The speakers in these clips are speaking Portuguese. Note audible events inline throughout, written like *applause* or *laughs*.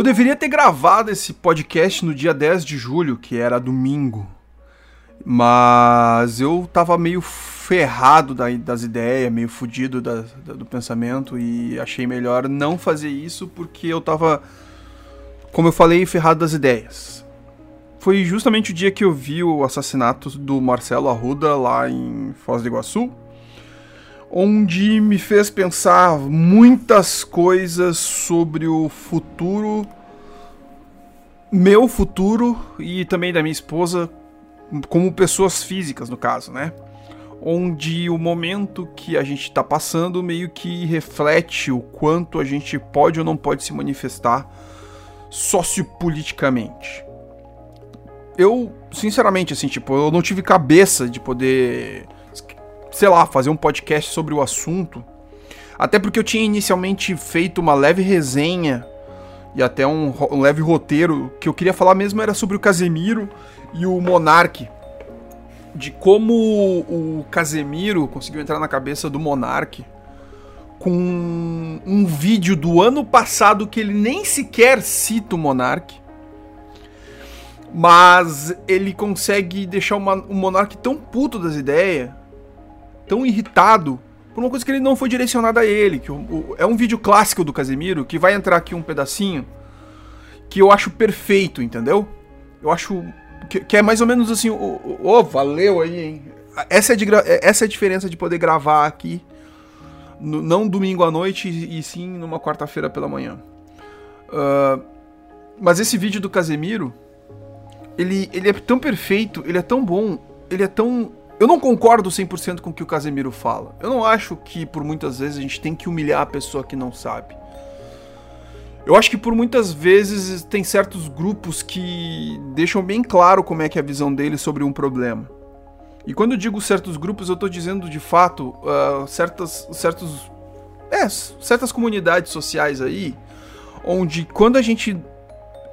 Eu deveria ter gravado esse podcast no dia 10 de julho, que era domingo. Mas eu tava meio ferrado das ideias, meio fudido da, da, do pensamento e achei melhor não fazer isso porque eu tava, como eu falei, ferrado das ideias. Foi justamente o dia que eu vi o assassinato do Marcelo Arruda lá em Foz do Iguaçu, onde me fez pensar muitas coisas sobre o futuro, meu futuro e também da minha esposa, como pessoas físicas no caso, né? onde o momento que a gente está passando meio que reflete o quanto a gente pode ou não pode se manifestar sociopoliticamente. Eu, sinceramente, assim, tipo, eu não tive cabeça de poder, sei lá, fazer um podcast sobre o assunto. Até porque eu tinha inicialmente feito uma leve resenha e até um, um leve roteiro que eu queria falar mesmo era sobre o Casemiro e o Monarque de como o Casemiro conseguiu entrar na cabeça do Monark com um vídeo do ano passado que ele nem sequer cita o Monark. Mas ele consegue deixar o Monark tão puto das ideias, tão irritado, por uma coisa que ele não foi direcionada a ele. Que o, o, é um vídeo clássico do Casemiro, que vai entrar aqui um pedacinho, que eu acho perfeito, entendeu? Eu acho que, que, é mais ou menos assim, ô, oh, oh, valeu aí, hein? Essa é, de, essa é a diferença de poder gravar aqui, no, não domingo à noite, e sim numa quarta-feira pela manhã. Uh, mas esse vídeo do Casemiro, ele, ele é tão perfeito, ele é tão bom, ele é tão. Eu não concordo 100% com o que o Casemiro fala. Eu não acho que por muitas vezes a gente tem que humilhar a pessoa que não sabe. Eu acho que por muitas vezes tem certos grupos que deixam bem claro como é que é a visão deles sobre um problema. E quando eu digo certos grupos, eu estou dizendo de fato uh, certas, certos, é, certas comunidades sociais aí, onde quando a gente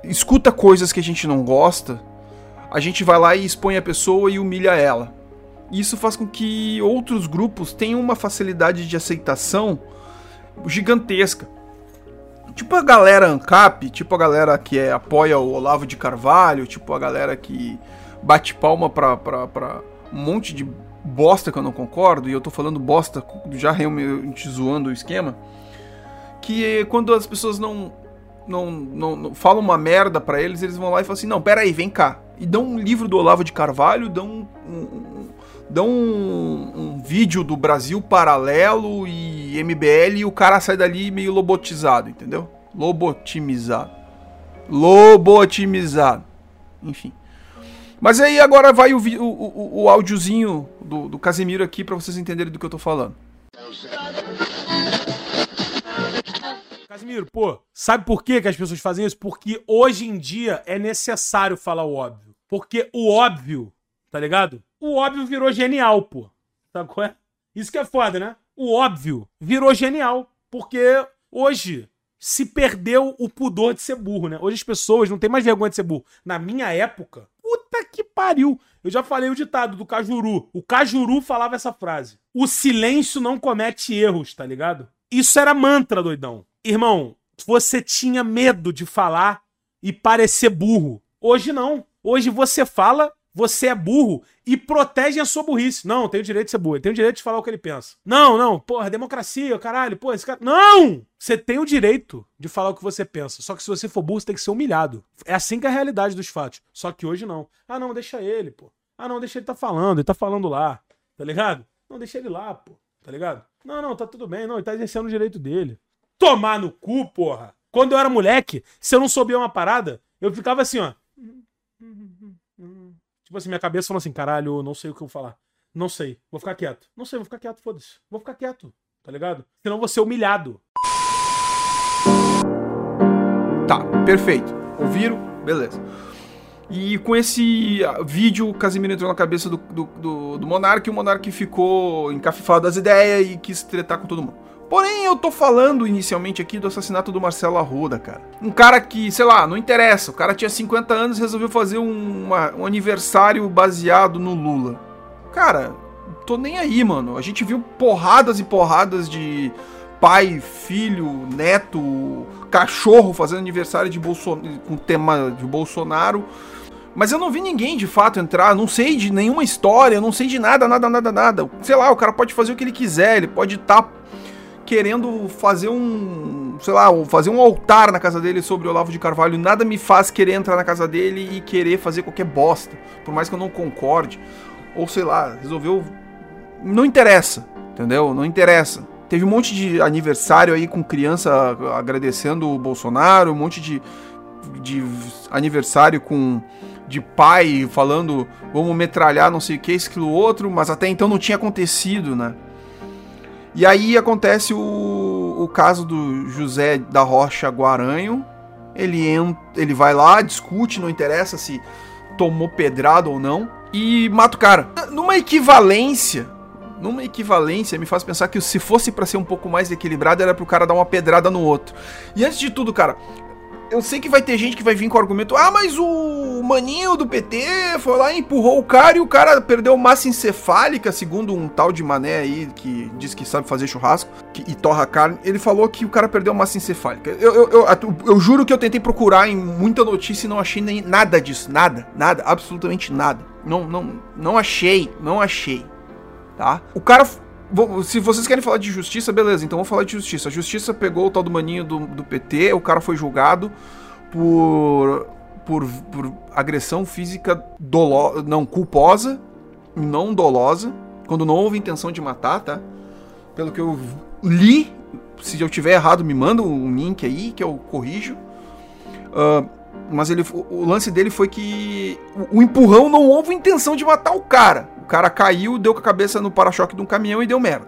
escuta coisas que a gente não gosta, a gente vai lá e expõe a pessoa e humilha ela. Isso faz com que outros grupos tenham uma facilidade de aceitação gigantesca. Tipo a galera ANCAP, tipo a galera que é, apoia o Olavo de Carvalho, tipo a galera que bate palma pra, pra, pra um monte de bosta que eu não concordo, e eu tô falando bosta já realmente zoando o esquema, que quando as pessoas não, não, não, não falam uma merda para eles, eles vão lá e falam assim, não, pera aí, vem cá. E dão um livro do Olavo de Carvalho, dão um, um, dão um, um vídeo do Brasil Paralelo e MBL e o cara sai dali meio lobotizado, entendeu? Lobotimizado. Lobotimizado. Enfim. Mas aí agora vai o, o, o, o áudiozinho do, do Casemiro aqui para vocês entenderem do que eu tô falando. Casimiro, pô, sabe por que, que as pessoas fazem isso? Porque hoje em dia é necessário falar o óbvio. Porque o óbvio, tá ligado? O óbvio virou genial, pô. Sabe qual é? Isso que é foda, né? O óbvio virou genial. Porque hoje se perdeu o pudor de ser burro, né? Hoje as pessoas não têm mais vergonha de ser burro. Na minha época, puta que pariu. Eu já falei o ditado do Cajuru. O Cajuru falava essa frase. O silêncio não comete erros, tá ligado? Isso era mantra, doidão. Irmão, você tinha medo de falar e parecer burro. Hoje não. Hoje você fala você é burro e protege a sua burrice. Não, tem o direito de ser burro, tem o direito de falar o que ele pensa. Não, não, porra, democracia, caralho, pô, esse cara. Não! Você tem o direito de falar o que você pensa. Só que se você for burro, você tem que ser humilhado. É assim que é a realidade dos fatos. Só que hoje não. Ah, não, deixa ele, pô. Ah, não, deixa ele tá falando, ele tá falando lá. Tá ligado? Não, deixa ele lá, pô. Tá ligado? Não, não, tá tudo bem, não, ele tá exercendo o direito dele. Tomar no cu, porra! Quando eu era moleque, se eu não soubia uma parada, eu ficava assim, ó. Tipo assim, minha cabeça falou assim, caralho, não sei o que eu vou falar. Não sei, vou ficar quieto. Não sei, vou ficar quieto, foda-se. Vou ficar quieto, tá ligado? Senão vou ser humilhado. Tá, perfeito. Ouviram? Beleza. E com esse ah, vídeo, o Casimiro entrou na cabeça do, do, do, do Monark e o Monark ficou encafifado das ideias e quis tretar com todo mundo. Porém, eu tô falando inicialmente aqui do assassinato do Marcelo Arruda, cara. Um cara que, sei lá, não interessa. O cara tinha 50 anos e resolveu fazer um, uma, um aniversário baseado no Lula. Cara, tô nem aí, mano. A gente viu porradas e porradas de pai, filho, neto, cachorro fazendo aniversário de Bolsonaro, com tema de Bolsonaro. Mas eu não vi ninguém de fato entrar, não sei de nenhuma história, não sei de nada, nada, nada, nada. Sei lá, o cara pode fazer o que ele quiser, ele pode estar tá querendo fazer um, sei lá, fazer um altar na casa dele sobre o Olavo de Carvalho. Nada me faz querer entrar na casa dele e querer fazer qualquer bosta, por mais que eu não concorde. Ou sei lá, resolveu. Não interessa, entendeu? Não interessa. Teve um monte de aniversário aí com criança agradecendo o Bolsonaro, um monte de, de aniversário com de pai falando vamos metralhar não sei o que, isso, aquilo, outro, mas até então não tinha acontecido, né? E aí acontece o, o caso do José da Rocha Guaranho. Ele, entra, ele vai lá, discute, não interessa se tomou pedrada ou não, e mata o cara. Numa equivalência, numa equivalência, me faz pensar que se fosse para ser um pouco mais equilibrado, era pro cara dar uma pedrada no outro. E antes de tudo, cara, eu sei que vai ter gente que vai vir com o argumento: ah, mas o maninho do PT foi lá e empurrou o cara e o cara perdeu massa encefálica, segundo um tal de mané aí que diz que sabe fazer churrasco que, e torra carne. Ele falou que o cara perdeu massa encefálica. Eu, eu, eu, eu, juro que eu tentei procurar em muita notícia e não achei nem nada disso. Nada, nada, absolutamente nada. Não, não, não achei, não achei. Tá? O cara se vocês querem falar de justiça, beleza, então vamos falar de justiça. A justiça pegou o tal do maninho do, do PT, o cara foi julgado por, por, por agressão física dolo, não culposa, não dolosa, quando não houve intenção de matar, tá? Pelo que eu li, se eu tiver errado, me manda um link aí que eu corrijo. Uh, mas ele, o lance dele foi que o, o empurrão não houve intenção de matar o cara cara caiu, deu com a cabeça no para-choque de um caminhão e deu merda.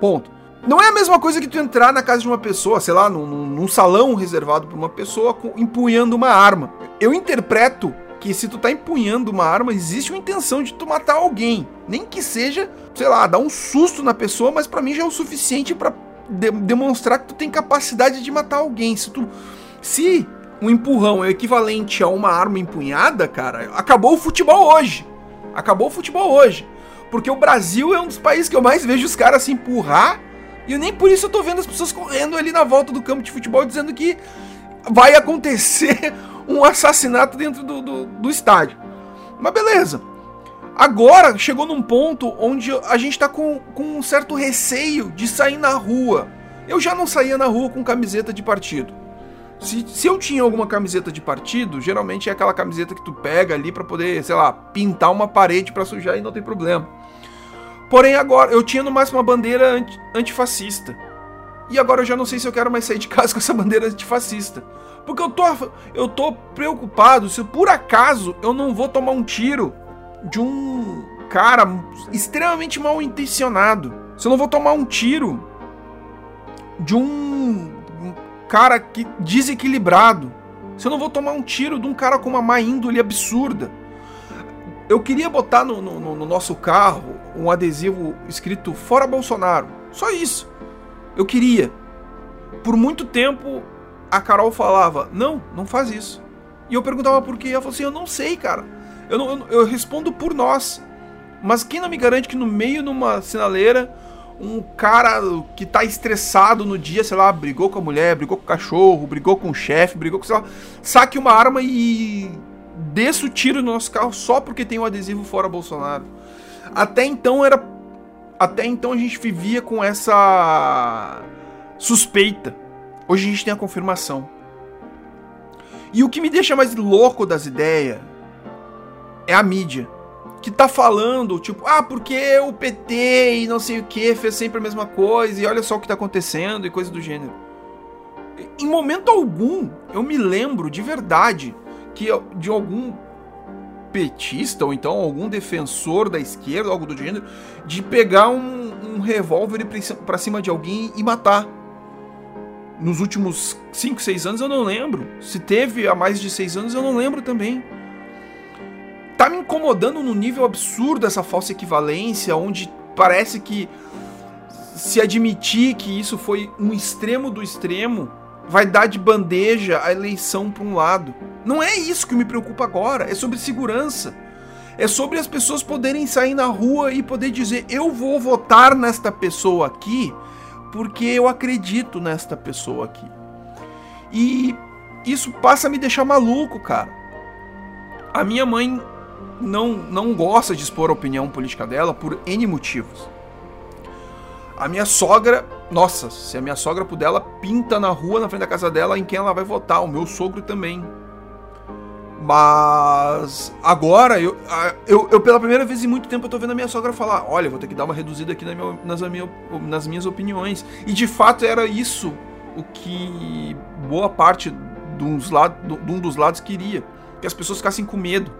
Ponto. Não é a mesma coisa que tu entrar na casa de uma pessoa, sei lá, num, num salão reservado para uma pessoa empunhando uma arma. Eu interpreto que se tu tá empunhando uma arma, existe uma intenção de tu matar alguém. Nem que seja, sei lá, dar um susto na pessoa, mas para mim já é o suficiente para de demonstrar que tu tem capacidade de matar alguém. Se tu. Se um empurrão é equivalente a uma arma empunhada, cara, acabou o futebol hoje. Acabou o futebol hoje. Porque o Brasil é um dos países que eu mais vejo os caras se empurrar. E nem por isso eu tô vendo as pessoas correndo ali na volta do campo de futebol dizendo que vai acontecer *laughs* um assassinato dentro do, do, do estádio. Mas beleza. Agora chegou num ponto onde a gente tá com, com um certo receio de sair na rua. Eu já não saía na rua com camiseta de partido. Se, se eu tinha alguma camiseta de partido, geralmente é aquela camiseta que tu pega ali para poder, sei lá, pintar uma parede para sujar e não tem problema. Porém, agora, eu tinha no máximo uma bandeira anti, antifascista. E agora eu já não sei se eu quero mais sair de casa *laughs* com essa bandeira antifascista. Porque eu tô, eu tô preocupado se por acaso eu não vou tomar um tiro de um cara extremamente mal intencionado. Se eu não vou tomar um tiro de um cara que desequilibrado. Se eu não vou tomar um tiro de um cara com uma má índole absurda. Eu queria botar no, no, no nosso carro um adesivo escrito Fora Bolsonaro. Só isso. Eu queria. Por muito tempo a Carol falava: Não, não faz isso. E eu perguntava por quê. Ela falou assim: Eu não sei, cara. Eu, não, eu, eu respondo por nós. Mas quem não me garante que no meio de uma sinaleira um cara que tá estressado no dia, sei lá, brigou com a mulher, brigou com o cachorro, brigou com o chefe, brigou com, sei lá, saque uma arma e desça o tiro no nosso carro só porque tem um adesivo fora Bolsonaro. Até então era até então a gente vivia com essa suspeita. Hoje a gente tem a confirmação. E o que me deixa mais louco das ideias é a mídia que tá falando, tipo, ah, porque o PT e não sei o que fez sempre a mesma coisa e olha só o que tá acontecendo e coisa do gênero. Em momento algum eu me lembro de verdade que de algum petista ou então algum defensor da esquerda, algo do gênero, de pegar um, um revólver para cima de alguém e matar. Nos últimos 5, 6 anos eu não lembro. Se teve há mais de 6 anos eu não lembro também tá me incomodando no nível absurdo essa falsa equivalência, onde parece que se admitir que isso foi um extremo do extremo, vai dar de bandeja a eleição para um lado. Não é isso que me preocupa agora, é sobre segurança. É sobre as pessoas poderem sair na rua e poder dizer: eu vou votar nesta pessoa aqui porque eu acredito nesta pessoa aqui. E isso passa a me deixar maluco, cara. A minha mãe não, não gosta de expor a opinião política dela por N motivos. A minha sogra, nossa, se a minha sogra puder, ela pinta na rua, na frente da casa dela, em quem ela vai votar. O meu sogro também. Mas agora, eu, eu, eu, pela primeira vez em muito tempo, eu tô vendo a minha sogra falar: olha, vou ter que dar uma reduzida aqui na minha, nas, minha, nas minhas opiniões. E de fato era isso o que boa parte de, uns de um dos lados queria: que as pessoas ficassem com medo.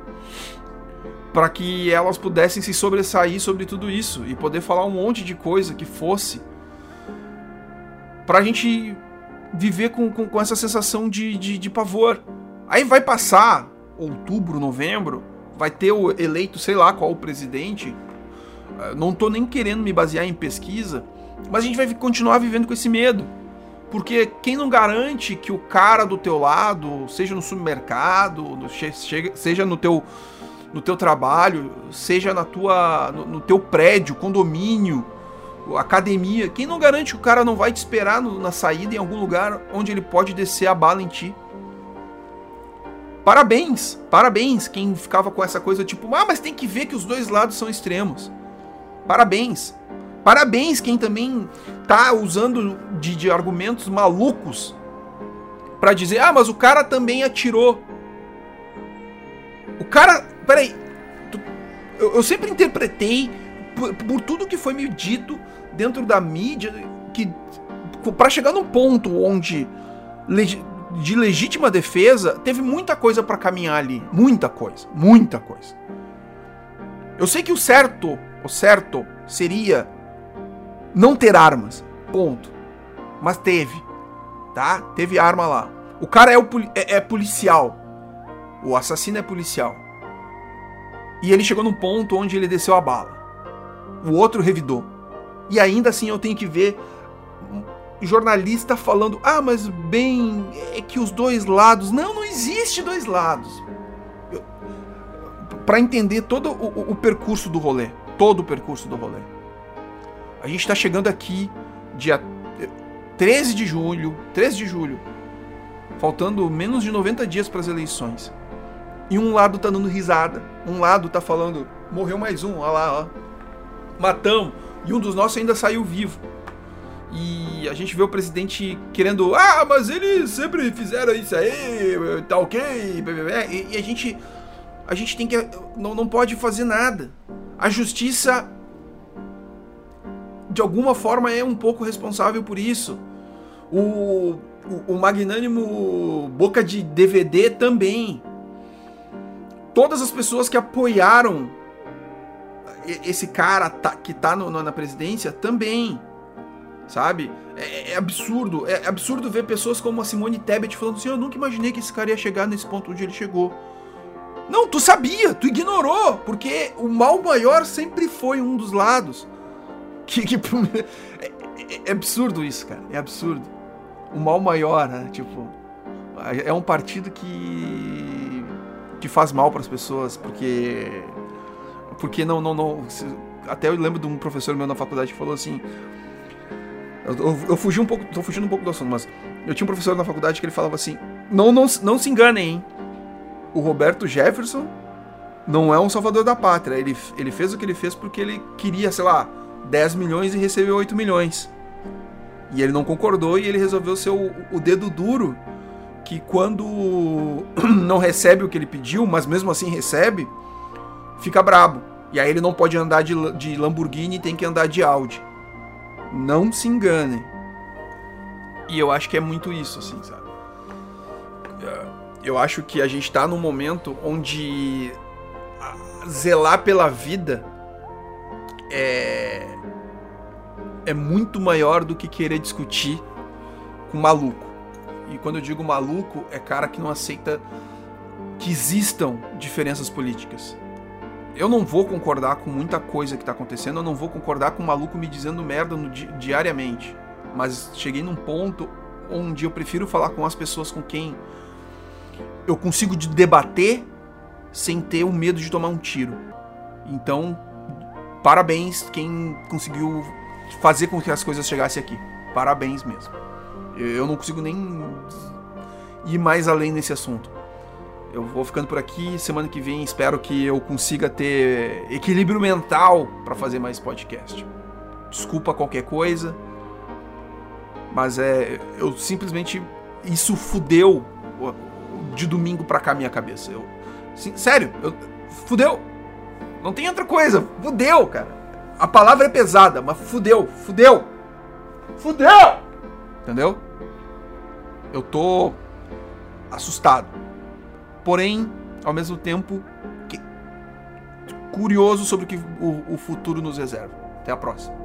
Para que elas pudessem se sobressair sobre tudo isso e poder falar um monte de coisa que fosse. Pra gente viver com, com, com essa sensação de, de, de pavor. Aí vai passar outubro, novembro, vai ter o eleito, sei lá qual o presidente. Ah, não tô nem querendo me basear em pesquisa, mas a gente vai continuar vivendo com esse medo. Porque quem não garante que o cara do teu lado, seja no supermercado, seja no teu, no teu trabalho, seja na tua, no, no teu prédio, condomínio, academia, quem não garante que o cara não vai te esperar no, na saída em algum lugar onde ele pode descer a bala em ti? Parabéns, parabéns quem ficava com essa coisa tipo, ah, mas tem que ver que os dois lados são extremos. Parabéns. Parabéns quem também tá usando de, de argumentos malucos para dizer, ah, mas o cara também atirou. O cara, peraí, tu, eu, eu sempre interpretei por, por, tudo que foi me dito dentro da mídia que para chegar num ponto onde de legítima defesa, teve muita coisa para caminhar ali, muita coisa, muita coisa. Eu sei que o certo, o certo seria não ter armas, ponto. Mas teve, tá? Teve arma lá. O cara é, o, é, é policial. O assassino é policial. E ele chegou num ponto onde ele desceu a bala. O outro revidou. E ainda assim eu tenho que ver jornalista falando: ah, mas bem, é que os dois lados. Não, não existe dois lados. Para entender todo o, o, percurso do rolê, todo o percurso do rolê. A gente está chegando aqui, dia 13 de julho, 13 de julho, faltando menos de 90 dias para as eleições. E um lado tá dando risada, um lado tá falando: morreu mais um, olha lá, ó. Matamos. E um dos nossos ainda saiu vivo. E a gente vê o presidente querendo, ah, mas eles sempre fizeram isso aí, tá ok, e, e a gente a gente tem que não, não pode fazer nada. A justiça de alguma forma é um pouco responsável por isso. O, o, o magnânimo Boca de DVD também. Todas as pessoas que apoiaram esse cara que tá no, na presidência também sabe? É, é, absurdo, é absurdo ver pessoas como a Simone Tebet falando assim: eu nunca imaginei que esse cara ia chegar nesse ponto onde ele chegou. Não, tu sabia, tu ignorou, porque o mal maior sempre foi um dos lados. *laughs* Que, que é, é, é, absurdo isso, cara, é absurdo. O mal maior, né? Tipo, é um partido que que faz mal para as pessoas, porque porque não não não até eu lembro de um professor meu na faculdade que falou assim: eu, eu, eu, fugi um pouco, tô fugindo um pouco do assunto, mas eu tinha um professor na faculdade que ele falava assim: não, não, não se enganem, hein? O Roberto Jefferson não é um salvador da pátria. Ele, ele fez o que ele fez porque ele queria, sei lá, 10 milhões e recebeu 8 milhões. E ele não concordou e ele resolveu ser o, o dedo duro que quando *clears throat* não recebe o que ele pediu, mas mesmo assim recebe, fica brabo. E aí ele não pode andar de, de Lamborghini e tem que andar de Audi. Não se enganem. E eu acho que é muito isso, assim, sabe? É, eu acho que a gente tá num momento onde zelar pela vida é é muito maior do que querer discutir com maluco. E quando eu digo maluco, é cara que não aceita que existam diferenças políticas eu não vou concordar com muita coisa que tá acontecendo, eu não vou concordar com o maluco me dizendo merda di diariamente. Mas cheguei num ponto onde eu prefiro falar com as pessoas com quem eu consigo debater sem ter o medo de tomar um tiro. Então, parabéns quem conseguiu fazer com que as coisas chegassem aqui. Parabéns mesmo. Eu não consigo nem ir mais além nesse assunto. Eu vou ficando por aqui. Semana que vem espero que eu consiga ter equilíbrio mental para fazer mais podcast. Desculpa qualquer coisa, mas é eu simplesmente isso fudeu de domingo pra cá minha cabeça. Eu, sim, sério, eu, fudeu. Não tem outra coisa. Fudeu, cara. A palavra é pesada, mas fudeu, fudeu. Fudeu! Entendeu? Eu tô assustado. Porém, ao mesmo tempo, curioso sobre o que o, o futuro nos reserva. Até a próxima.